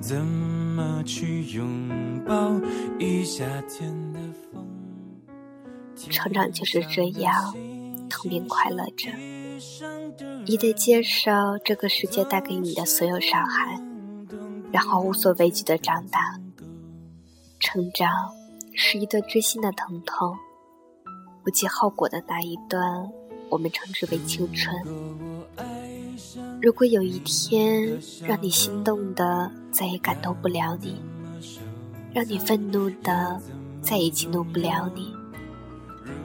怎么去拥抱一夏天的风？成长就是这样痛并快乐着。你得接受这个世界带给你的所有伤害然后无所畏惧的长大。成长是一段锥心的疼痛不计后果的那一段我们称之为青春。如果有一天让你心动的再也感动不了你，让你愤怒的再也激怒不了你，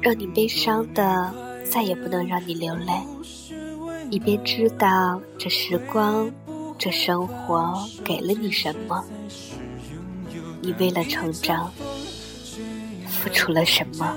让你悲伤的再也不能让你流泪，你便知道这时光、这生活给了你什么。你为了成长，付出了什么？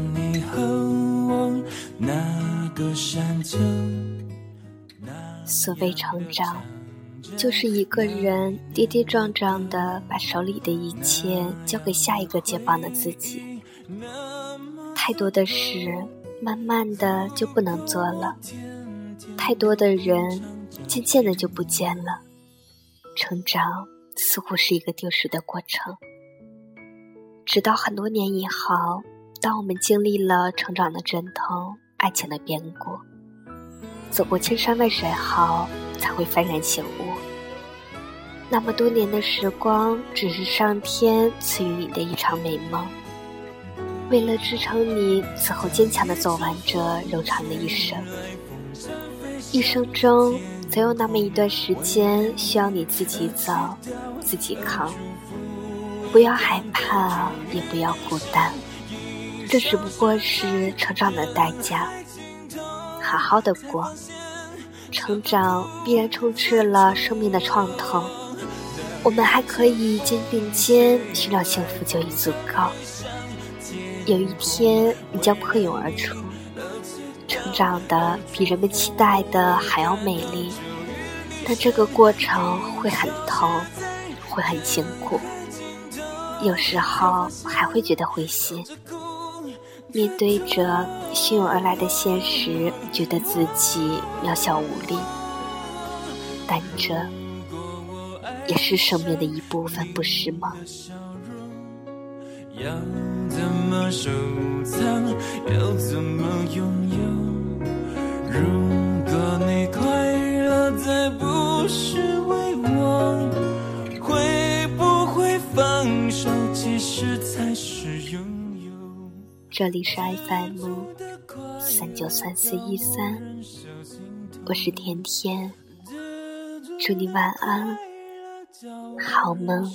所谓成长，就是一个人跌跌撞撞的把手里的一切交给下一个肩膀的自己。太多的事，慢慢的就不能做了；太多的人，渐渐的就不见了。成长似乎是一个丢失的过程，直到很多年以后，当我们经历了成长的阵痛、爱情的变故。走过千山万水后，才会幡然醒悟。那么多年的时光，只是上天赐予你的一场美梦。为了支撑你此后坚强的走完这柔长的一生，一生中总有那么一段时间需要你自己走，自己扛。不要害怕，也不要孤单，这只不过是成长的代价。好好的过，成长必然充斥了生命的创痛，我们还可以肩并肩寻找幸福就已足够。有一天你将破蛹而出，成长的比人们期待的还要美丽，但这个过程会很痛，会很辛苦，有时候还会觉得灰心。面对着汹涌而来的现实，觉得自己渺小无力，但这也是生命的一部分，不是吗？要怎么收藏？要怎么拥有？如果你快乐，再不是为我，会不会放手？其实才。这里是 FM 三九三四一三，我是甜甜，祝你晚安，好梦。